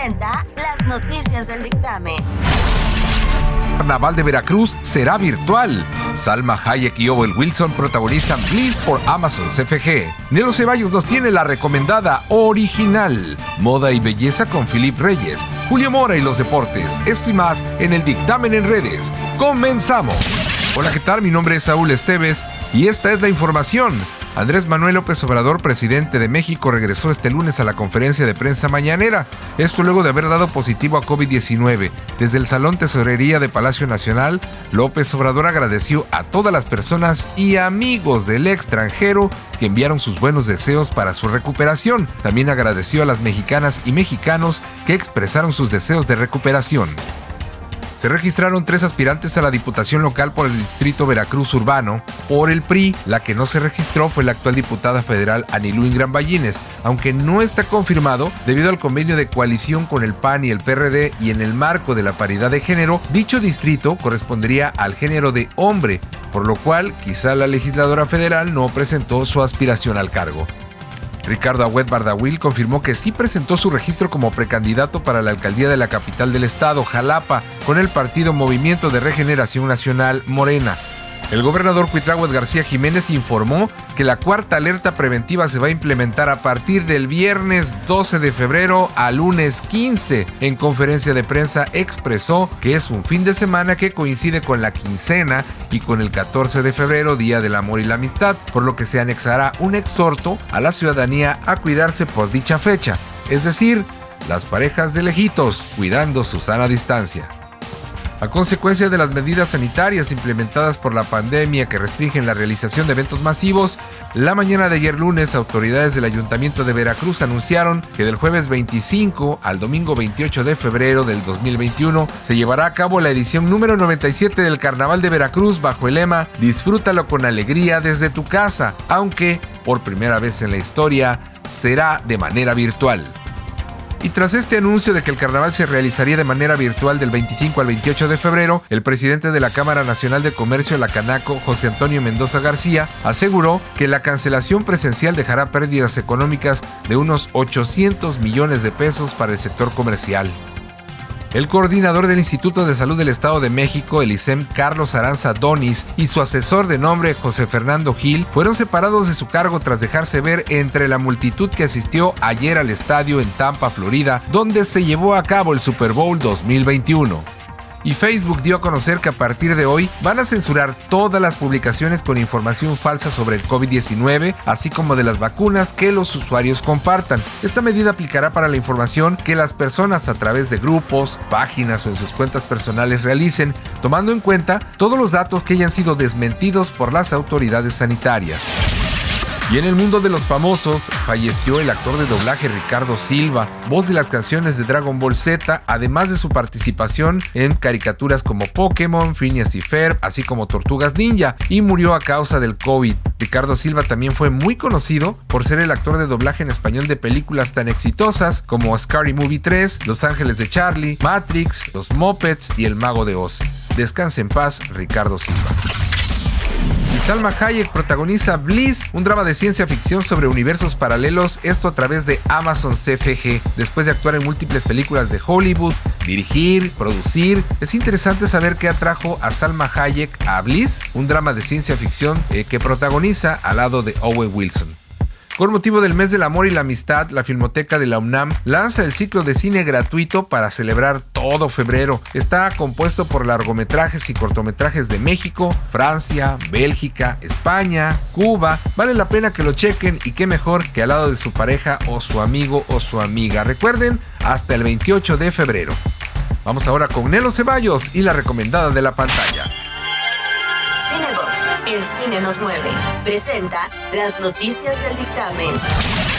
presenta las noticias del dictamen. Carnaval de Veracruz será virtual. Salma Hayek y Owen Wilson protagonizan Bliss por Amazon CFG. Nero Ceballos nos tiene la recomendada original. Moda y belleza con Philip Reyes. Julio Mora y los deportes. Esto y más en el dictamen en redes. Comenzamos. Hola, ¿qué tal? Mi nombre es Saúl Esteves y esta es la información. Andrés Manuel López Obrador, presidente de México, regresó este lunes a la conferencia de prensa mañanera. Esto luego de haber dado positivo a COVID-19. Desde el Salón Tesorería de Palacio Nacional, López Obrador agradeció a todas las personas y amigos del extranjero que enviaron sus buenos deseos para su recuperación. También agradeció a las mexicanas y mexicanos que expresaron sus deseos de recuperación. Se registraron tres aspirantes a la Diputación Local por el Distrito Veracruz Urbano. Por el PRI, la que no se registró fue la actual diputada federal Anilú Ingram Ballines, aunque no está confirmado debido al convenio de coalición con el PAN y el PRD y en el marco de la paridad de género, dicho distrito correspondería al género de hombre, por lo cual quizá la legisladora federal no presentó su aspiración al cargo. Ricardo Agüed Bardawil confirmó que sí presentó su registro como precandidato para la alcaldía de la capital del estado, Jalapa, con el partido Movimiento de Regeneración Nacional Morena. El gobernador Cuitláhuac García Jiménez informó que la cuarta alerta preventiva se va a implementar a partir del viernes 12 de febrero a lunes 15. En conferencia de prensa expresó que es un fin de semana que coincide con la quincena y con el 14 de febrero, Día del Amor y la Amistad, por lo que se anexará un exhorto a la ciudadanía a cuidarse por dicha fecha, es decir, las parejas de lejitos cuidando su sana distancia. A consecuencia de las medidas sanitarias implementadas por la pandemia que restringen la realización de eventos masivos, la mañana de ayer lunes autoridades del Ayuntamiento de Veracruz anunciaron que del jueves 25 al domingo 28 de febrero del 2021 se llevará a cabo la edición número 97 del Carnaval de Veracruz bajo el lema Disfrútalo con alegría desde tu casa, aunque por primera vez en la historia será de manera virtual. Y tras este anuncio de que el carnaval se realizaría de manera virtual del 25 al 28 de febrero, el presidente de la Cámara Nacional de Comercio, la Canaco, José Antonio Mendoza García, aseguró que la cancelación presencial dejará pérdidas económicas de unos 800 millones de pesos para el sector comercial. El coordinador del Instituto de Salud del Estado de México, el ISEM Carlos Aranza Donis, y su asesor de nombre José Fernando Gil fueron separados de su cargo tras dejarse ver entre la multitud que asistió ayer al estadio en Tampa, Florida, donde se llevó a cabo el Super Bowl 2021 y Facebook dio a conocer que a partir de hoy van a censurar todas las publicaciones con información falsa sobre el COVID-19, así como de las vacunas que los usuarios compartan. Esta medida aplicará para la información que las personas a través de grupos, páginas o en sus cuentas personales realicen, tomando en cuenta todos los datos que hayan sido desmentidos por las autoridades sanitarias. Y en el mundo de los famosos, falleció el actor de doblaje Ricardo Silva, voz de las canciones de Dragon Ball Z, además de su participación en caricaturas como Pokémon, Phineas y Ferb, así como Tortugas Ninja, y murió a causa del COVID. Ricardo Silva también fue muy conocido por ser el actor de doblaje en español de películas tan exitosas como Scary Movie 3, Los Ángeles de Charlie, Matrix, Los Muppets y El Mago de Oz. Descanse en paz, Ricardo Silva. Salma Hayek protagoniza Bliss, un drama de ciencia ficción sobre universos paralelos, esto a través de Amazon CFG. Después de actuar en múltiples películas de Hollywood, dirigir, producir, es interesante saber qué atrajo a Salma Hayek a Bliss, un drama de ciencia ficción eh, que protagoniza al lado de Owen Wilson. Con motivo del mes del amor y la amistad, la Filmoteca de la UNAM lanza el ciclo de cine gratuito para celebrar todo febrero. Está compuesto por largometrajes y cortometrajes de México, Francia, Bélgica, España, Cuba. Vale la pena que lo chequen y qué mejor que al lado de su pareja o su amigo o su amiga. Recuerden, hasta el 28 de febrero. Vamos ahora con Nelo Ceballos y la recomendada de la pantalla. El cine nos mueve. Presenta las noticias del dictamen.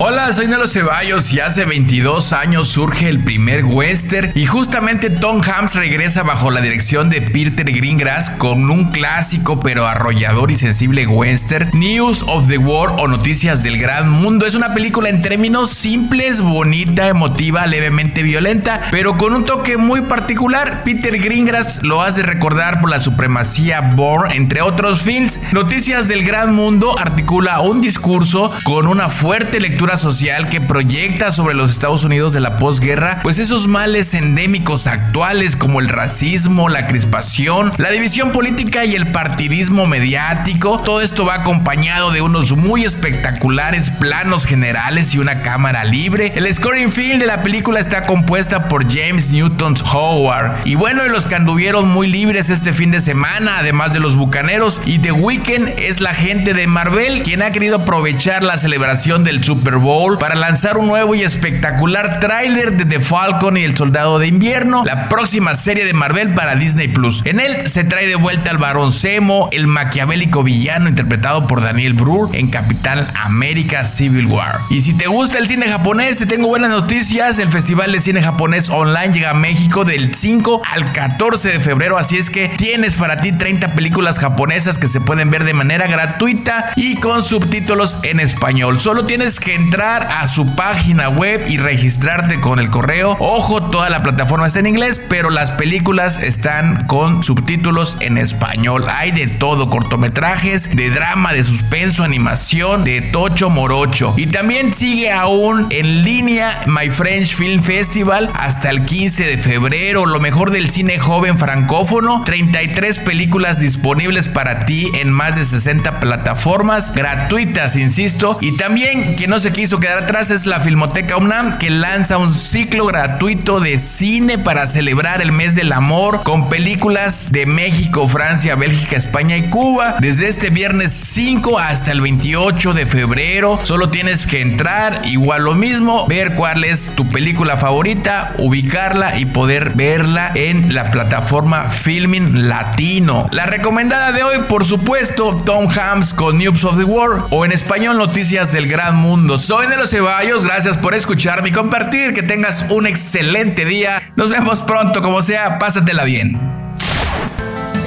Hola, soy Nelo Ceballos y hace 22 años surge el primer western y justamente Tom Hanks regresa bajo la dirección de Peter Greengrass con un clásico pero arrollador y sensible western, News of the World o Noticias del Gran Mundo. Es una película en términos simples, bonita, emotiva, levemente violenta, pero con un toque muy particular. Peter Greengrass lo hace recordar por la supremacía Bourne, entre otros films. Noticias del Gran Mundo articula un discurso con una fuerte lectura social que proyecta sobre los Estados Unidos de la posguerra, pues esos males endémicos actuales como el racismo, la crispación, la división política y el partidismo mediático. Todo esto va acompañado de unos muy espectaculares planos generales y una cámara libre. El scoring film de la película está compuesta por James Newton Howard. Y bueno, y los que anduvieron muy libres este fin de semana, además de los bucaneros y The Weeknd, es la gente de Marvel quien ha querido aprovechar la celebración del Super Bowl para lanzar un nuevo y espectacular tráiler de The Falcon y el Soldado de Invierno, la próxima serie de Marvel para Disney Plus. En él se trae de vuelta al Barón Zemo, el maquiavélico villano interpretado por Daniel Brühl en Capitán América Civil War. Y si te gusta el cine japonés, te tengo buenas noticias. El Festival de Cine Japonés Online llega a México del 5 al 14 de febrero, así es que tienes para ti 30 películas japonesas que se pueden ver de manera gratuita y con subtítulos en español. Solo tienes que entrar a su página web y registrarte con el correo. Ojo, toda la plataforma está en inglés, pero las películas están con subtítulos en español. Hay de todo, cortometrajes, de drama, de suspenso, animación, de tocho morocho. Y también sigue aún en línea My French Film Festival hasta el 15 de febrero. Lo mejor del cine joven francófono. 33 películas disponibles para ti en más de 60 plataformas gratuitas, insisto. Y también no se quiso quedar atrás es la Filmoteca UNAM que lanza un ciclo gratuito de cine para celebrar el mes del amor con películas de México, Francia, Bélgica, España y Cuba. Desde este viernes 5 hasta el 28 de febrero. Solo tienes que entrar, igual lo mismo, ver cuál es tu película favorita, ubicarla y poder verla en la plataforma Filming Latino. La recomendada de hoy, por supuesto, Tom Hanks con News of the World o en español Noticias del Gran Mundo. Soy Nelo Ceballos, gracias por escucharme y compartir. Que tengas un excelente día. Nos vemos pronto, como sea, pásatela bien.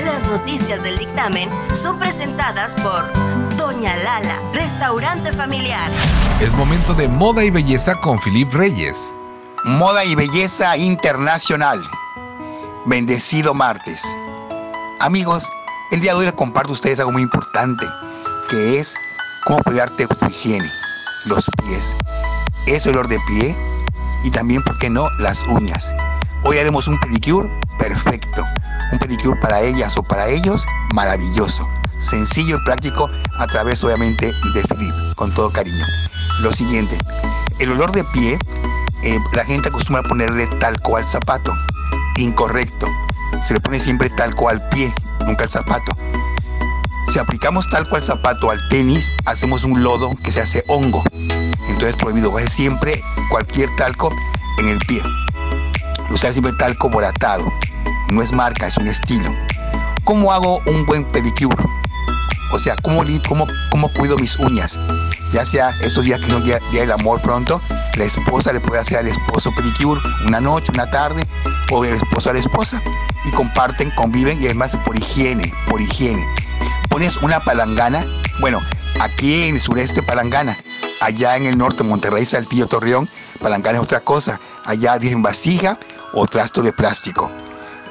Las noticias del dictamen son presentadas por Doña Lala, restaurante familiar. Es momento de moda y belleza con Filip Reyes. Moda y belleza internacional. Bendecido martes. Amigos, el día de hoy les comparto a ustedes algo muy importante, que es cómo cuidarte tu higiene, los pies, ese olor de pie y también, ¿por qué no?, las uñas. Hoy haremos un pedicure perfecto, un pedicure para ellas o para ellos maravilloso, sencillo y práctico a través obviamente de Philip, con todo cariño. Lo siguiente, el olor de pie, eh, la gente acostumbra ponerle tal cual zapato, incorrecto, se le pone siempre tal cual pie, nunca el zapato. Si aplicamos tal cual zapato al tenis, hacemos un lodo que se hace hongo. Entonces prohibido, es siempre cualquier talco en el pie. Usar siempre talco boratado. No es marca, es un estilo. ¿Cómo hago un buen pedicure? O sea, ¿cómo, cómo, cómo cuido mis uñas? Ya sea estos días que son día, día del amor pronto, la esposa le puede hacer al esposo pedicure una noche, una tarde, o el esposo a la esposa. Y comparten, conviven y además por higiene, por higiene. Pones una palangana, bueno, aquí en el sureste palangana, allá en el norte, Monterrey, Saltillo, Torreón, palangana es otra cosa. Allá dicen vasija o trasto de plástico.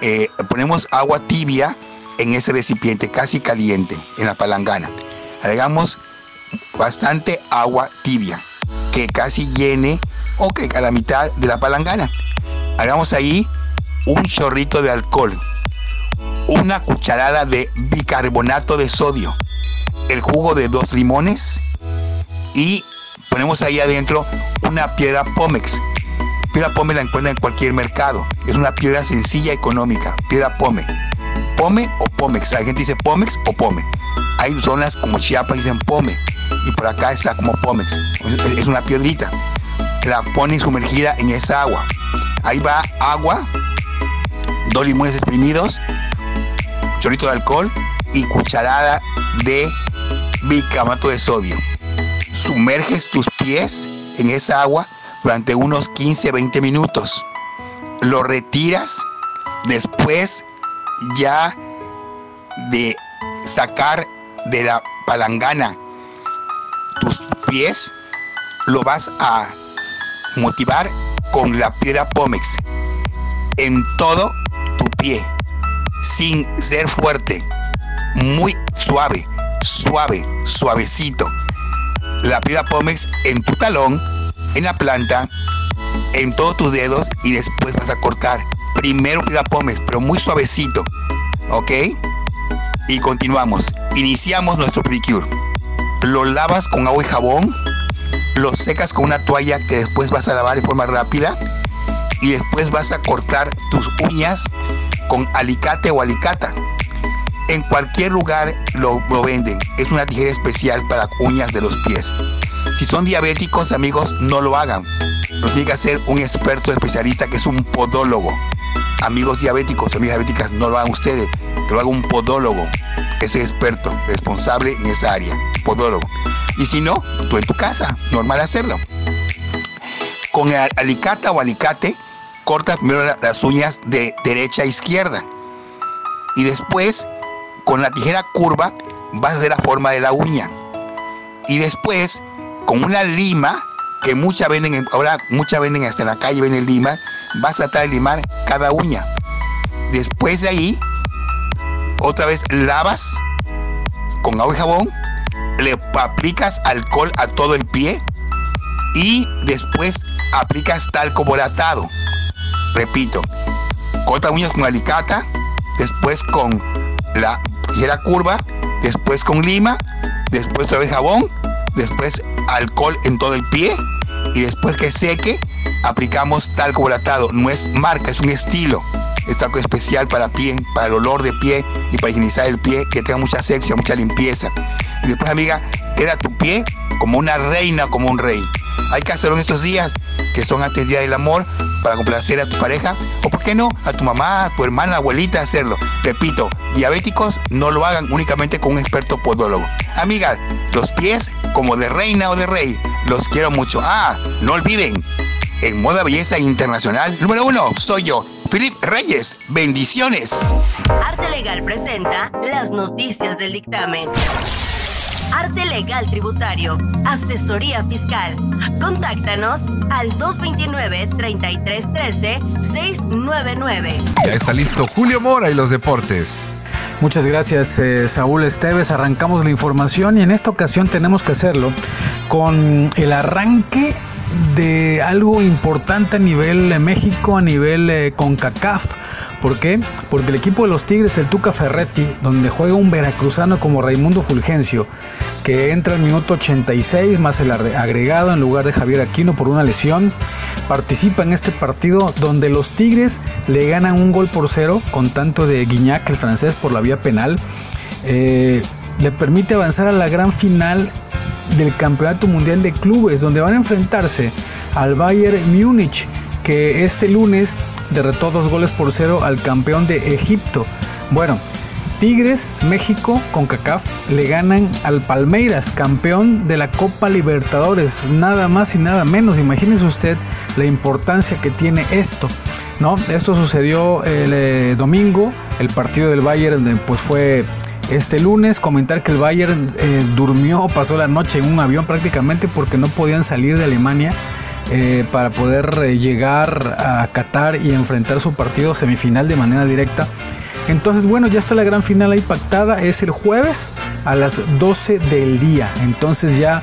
Eh, ponemos agua tibia en ese recipiente, casi caliente, en la palangana. Agregamos bastante agua tibia, que casi llene o que a la mitad de la palangana. Hagamos ahí un chorrito de alcohol, una cucharada de bicarbonato de sodio, el jugo de dos limones y ponemos ahí adentro una piedra Pómex. Piedra Pome la encuentra en cualquier mercado. Es una piedra sencilla, económica. Piedra Pome. Pome o Pómex. La gente dice Pómex o Pome. Hay zonas como Chiapas dicen Pome. Y por acá está como Pómex. Es una piedrita. La ponen sumergida en esa agua. Ahí va agua, dos limones exprimidos, chorrito de alcohol y cucharada de bicarbonato de sodio. Sumerges tus pies en esa agua durante unos 15-20 minutos. Lo retiras después ya de sacar de la palangana tus pies, lo vas a motivar con la piedra Pómex en todo tu pie, sin ser fuerte, muy suave, suave, suavecito. La piedra pómez en tu talón, en la planta, en todos tus dedos y después vas a cortar. Primero piedra pómez, pero muy suavecito. ¿Ok? Y continuamos. Iniciamos nuestro pedicure. Lo lavas con agua y jabón. Lo secas con una toalla que después vas a lavar de forma rápida. Y después vas a cortar tus uñas con alicate o alicata. En cualquier lugar lo, venden. Es una tijera especial para uñas de los pies. Si son diabéticos, amigos, no lo hagan. Lo tiene que hacer un experto especialista que es un podólogo. Amigos diabéticos, amigas diabéticas, no lo hagan ustedes, que lo haga un podólogo, ese experto, responsable en esa área, podólogo. Y si no, tú en tu casa, normal hacerlo. Con el alicate o alicate, cortas primero las uñas de derecha a izquierda. Y después, con la tijera curva, vas a hacer la forma de la uña. Y después, con una lima, que muchas venden, ahora muchas venden hasta en la calle, venden lima, vas a tratar de limar cada uña. Después de ahí, otra vez lavas con agua y jabón, le aplicas alcohol a todo el pie y después aplicas talco volatado. Repito, corta uñas con alicata, después con la tijera curva, después con lima, después otra vez jabón, después alcohol en todo el pie y después que seque aplicamos talco volatado. No es marca, es un estilo. Es talco especial para pie, para el olor de pie y para higienizar el pie, que tenga mucha sexo, mucha limpieza. Y después, amiga, queda tu pie como una reina, como un rey. Hay que hacerlo en estos días, que son antes del Día del Amor, para complacer a tu pareja, o por qué no, a tu mamá, a tu hermana, abuelita, hacerlo. Repito, diabéticos no lo hagan únicamente con un experto podólogo. Amigas, los pies como de reina o de rey, los quiero mucho. Ah, no olviden, en Moda Belleza Internacional, número uno, soy yo, Philip Reyes. Bendiciones. Arte Legal presenta las noticias del dictamen. Arte Legal Tributario, Asesoría Fiscal. Contáctanos al 229-3313-699. Ya está listo Julio Mora y los deportes. Muchas gracias eh, Saúl Esteves. Arrancamos la información y en esta ocasión tenemos que hacerlo con el arranque de algo importante a nivel México, a nivel eh, CONCACAF. ¿Por qué? Porque el equipo de los Tigres, el Tuca Ferretti, donde juega un veracruzano como Raimundo Fulgencio, que entra al minuto 86 más el agregado en lugar de Javier Aquino por una lesión, participa en este partido donde los Tigres le ganan un gol por cero con tanto de Guiñac, el francés, por la vía penal. Eh, le permite avanzar a la gran final del Campeonato Mundial de Clubes, donde van a enfrentarse al Bayern Múnich, que este lunes derrotó dos goles por cero al campeón de Egipto. Bueno, Tigres, México, con CACAF, le ganan al Palmeiras, campeón de la Copa Libertadores. Nada más y nada menos. Imagínese usted la importancia que tiene esto. ¿no? Esto sucedió el eh, domingo. El partido del Bayern pues fue este lunes. Comentar que el Bayern eh, durmió, pasó la noche en un avión prácticamente porque no podían salir de Alemania. Eh, para poder eh, llegar a Qatar y enfrentar su partido semifinal de manera directa. Entonces, bueno, ya está la gran final ahí pactada. Es el jueves a las 12 del día. Entonces ya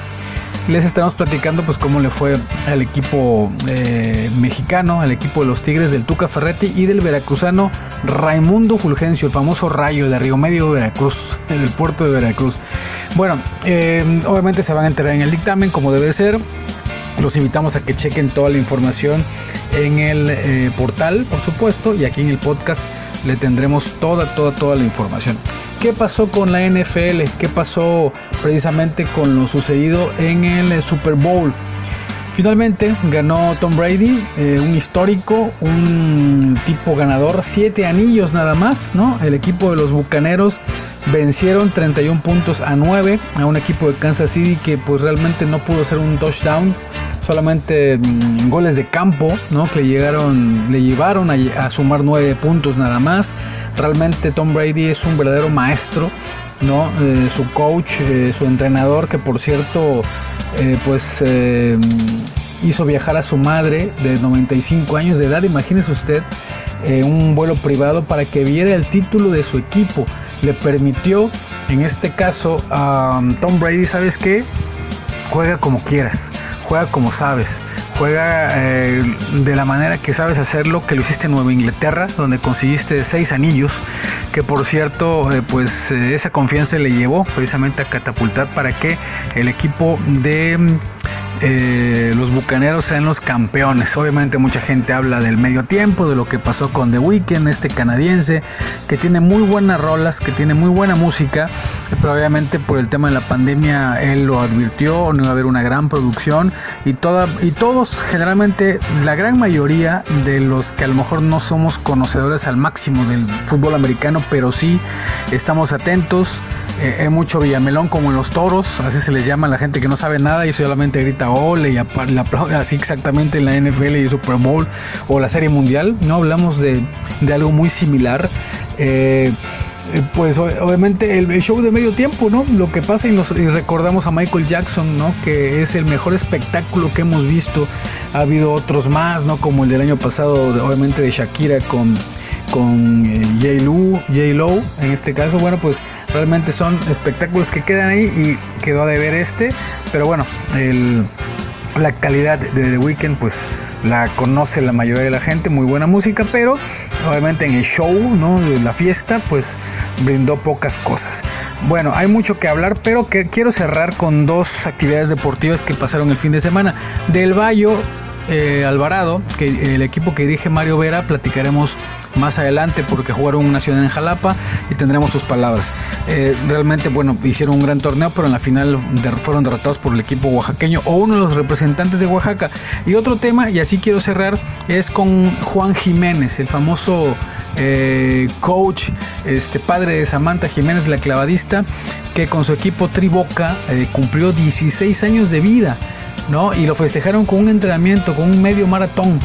les estaremos platicando pues cómo le fue al equipo eh, mexicano, al equipo de los Tigres del Tuca Ferretti y del veracruzano Raimundo Fulgencio, el famoso rayo de Río Medio, Veracruz, en el puerto de Veracruz. Bueno, obviamente se van a enterar en el dictamen como debe ser. Los invitamos a que chequen toda la información en el eh, portal, por supuesto, y aquí en el podcast le tendremos toda, toda, toda la información. ¿Qué pasó con la NFL? ¿Qué pasó precisamente con lo sucedido en el eh, Super Bowl? Finalmente ganó Tom Brady, eh, un histórico, un tipo ganador, siete anillos nada más, ¿no? El equipo de los Bucaneros vencieron 31 puntos a 9 a un equipo de Kansas City que pues realmente no pudo hacer un touchdown solamente mm, goles de campo, ¿no? Que le llegaron, le llevaron a, sumar nueve puntos nada más. Realmente Tom Brady es un verdadero maestro, ¿no? Eh, su coach, eh, su entrenador, que por cierto, eh, pues hizo viajar a su madre de 95 años de edad, imagínese usted, un vuelo privado para que viera el título de su equipo. Le permitió, en este caso, a um, Tom Brady, ¿sabes qué? Juega como quieras, juega como sabes, juega eh, de la manera que sabes hacerlo, que lo hiciste en Nueva Inglaterra, donde conseguiste seis anillos, que por cierto, eh, pues eh, esa confianza le llevó precisamente a catapultar para que el equipo de eh, los bucaneros sean los campeones. Obviamente mucha gente habla del medio tiempo, de lo que pasó con The Weeknd, este canadiense, que tiene muy buenas rolas, que tiene muy buena música, pero obviamente por el tema de la pandemia él lo advirtió, no iba a haber una gran producción y, toda, y todos, generalmente la gran mayoría de los que a lo mejor no somos conocedores al máximo del fútbol americano, pero sí estamos atentos, eh, hay mucho Villamelón como en los toros, así se les llama a la gente que no sabe nada y solamente grita ole y aplaude así exactamente en la NFL y Super Bowl o la Serie Mundial. No hablamos de, algo muy similar. Eh, eh, pues obviamente el, show de medio tiempo, ¿no? Lo que pasa y, recordamos a Michael Jackson, ¿no? Que es el mejor espectáculo que hemos visto. Ha habido otros más, ¿no? Como el del año pasado, obviamente de Shakira con, con eh, J-Lo, en este caso. Bueno, pues realmente son espectáculos que quedan ahí y quedó de ver este. Pero bueno, la calidad de The Weeknd, pues la conoce la mayoría de la gente, muy buena música, pero obviamente en el show, ¿no? La fiesta, pues brindó pocas cosas. Bueno, hay mucho que hablar, pero que quiero cerrar con dos actividades deportivas que pasaron el fin de semana. Del Bayo eh, Alvarado, que el equipo que dirige Mario Vera, platicaremos más adelante porque jugaron una ciudad en Jalapa y tendremos sus palabras. Eh, realmente, bueno, hicieron un gran torneo, pero en la final fueron derrotados por el equipo oaxaqueño o uno de los representantes de Oaxaca. Y otro tema, y así quiero cerrar, es con Juan Jiménez, el famoso eh, coach, este padre de Samantha Jiménez, la clavadista, que con su equipo Triboca cumplió 16 años de vida. ¿No? Y lo festejaron con un entrenamiento, con un medio maratón.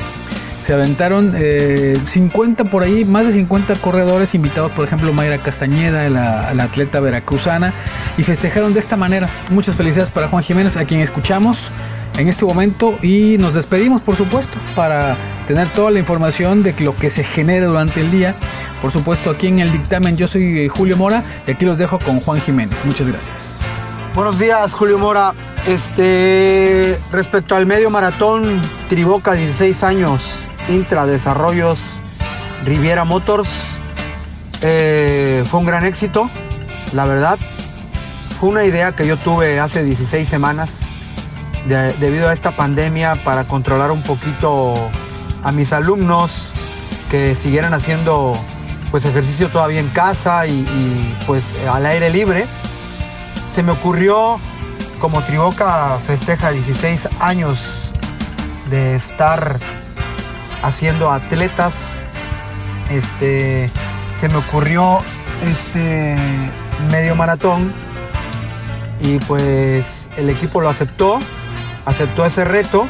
Se aventaron 50 eh, por ahí, más de 50 corredores invitados, por ejemplo, Mayra Castañeda, la, atleta veracruzana, y festejaron de esta manera. Muchas felicidades para Juan Jiménez, a quien escuchamos en este momento, y nos despedimos, por supuesto, para tener toda la información de lo que se genere durante el día. Por supuesto, aquí en el dictamen, yo soy eh, Julio Mora, y aquí los dejo con Juan Jiménez. Muchas gracias. Buenos días, Julio Mora. Este, respecto al medio maratón, Triboca, 16 años, Intra Desarrollos, Riviera Motors, eh, fue un gran éxito, la verdad. Fue una idea que yo tuve hace 16 semanas debido a esta pandemia para controlar un poquito a mis alumnos que siguieran haciendo pues ejercicio todavía en casa y pues al aire libre se me ocurrió, como Triboca festeja 16 años de estar haciendo atletas, este, se me ocurrió este medio maratón y pues el equipo lo aceptó, aceptó ese reto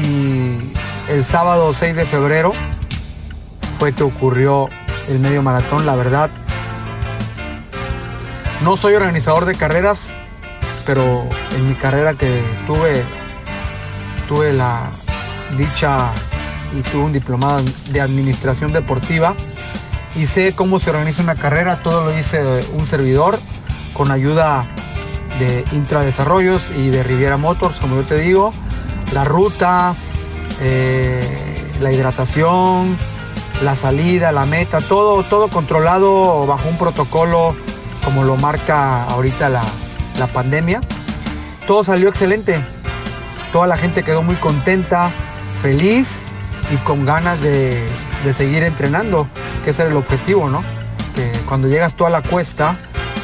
y el sábado 6 de febrero fue que ocurrió el medio maratón, la verdad no soy organizador de carreras, pero en mi carrera que tuve, tuve la dicha y tuve un diplomado de administración deportiva. Y sé cómo se organiza una carrera, todo lo hice un servidor con ayuda de Intradesarrollos y de Riviera Motors, como yo te digo, la ruta, eh, la hidratación, la salida, la meta, todo, todo controlado bajo un protocolo como lo marca ahorita la, pandemia. Todo salió excelente. Toda la gente quedó muy contenta, feliz y con ganas de, seguir entrenando, que ese era el objetivo, ¿no? Que cuando llegas tú a la cuesta,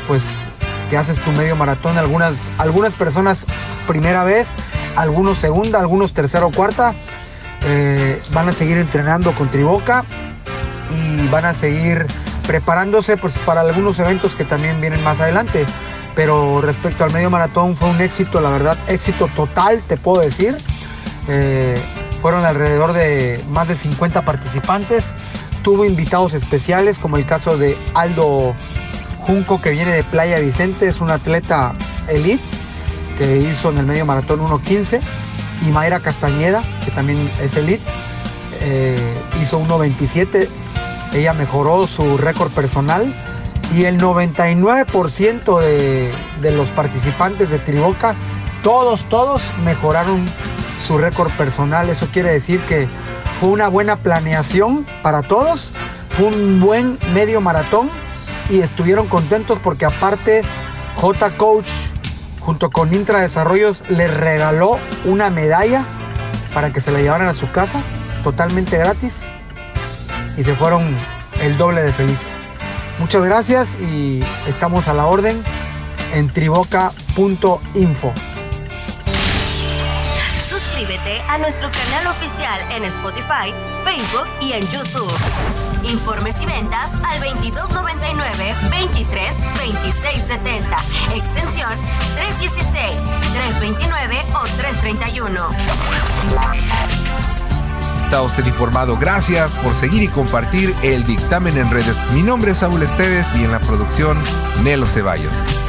pues que haces tu medio maratón, algunas, algunas personas primera vez, algunos segunda, algunos tercera o cuarta, eh, van a seguir entrenando con Triboca y van a seguir preparándose pues, para algunos eventos que también vienen más adelante. Pero respecto al medio maratón fue un éxito, la verdad, éxito total, te puedo decir. Eh, fueron alrededor de más de 50 participantes. Tuvo invitados especiales, como el caso de Aldo Junco, que viene de Playa Vicente, es un atleta elite, que hizo en el medio maratón 1.15. Y Mayra Castañeda, que también es elite, eh, hizo 1.27 ella mejoró su récord personal y el 99% de, los participantes de Triboca todos, todos mejoraron su récord personal. Eso quiere decir que fue una buena planeación para todos, fue un buen medio maratón y estuvieron contentos porque aparte J Coach junto con Intra Desarrollos les regaló una medalla para que se la llevaran a su casa totalmente gratis y se fueron el doble de felices. Muchas gracias y estamos a la orden en triboca.info. Suscríbete a nuestro canal oficial en Spotify, Facebook y en YouTube. Informes y ventas al 2299 23 26 70, extensión 316, 329 o 331. Está usted informado. Gracias por seguir y compartir el dictamen en redes. Mi nombre es Saúl Esteves y en la producción Nelo Ceballos.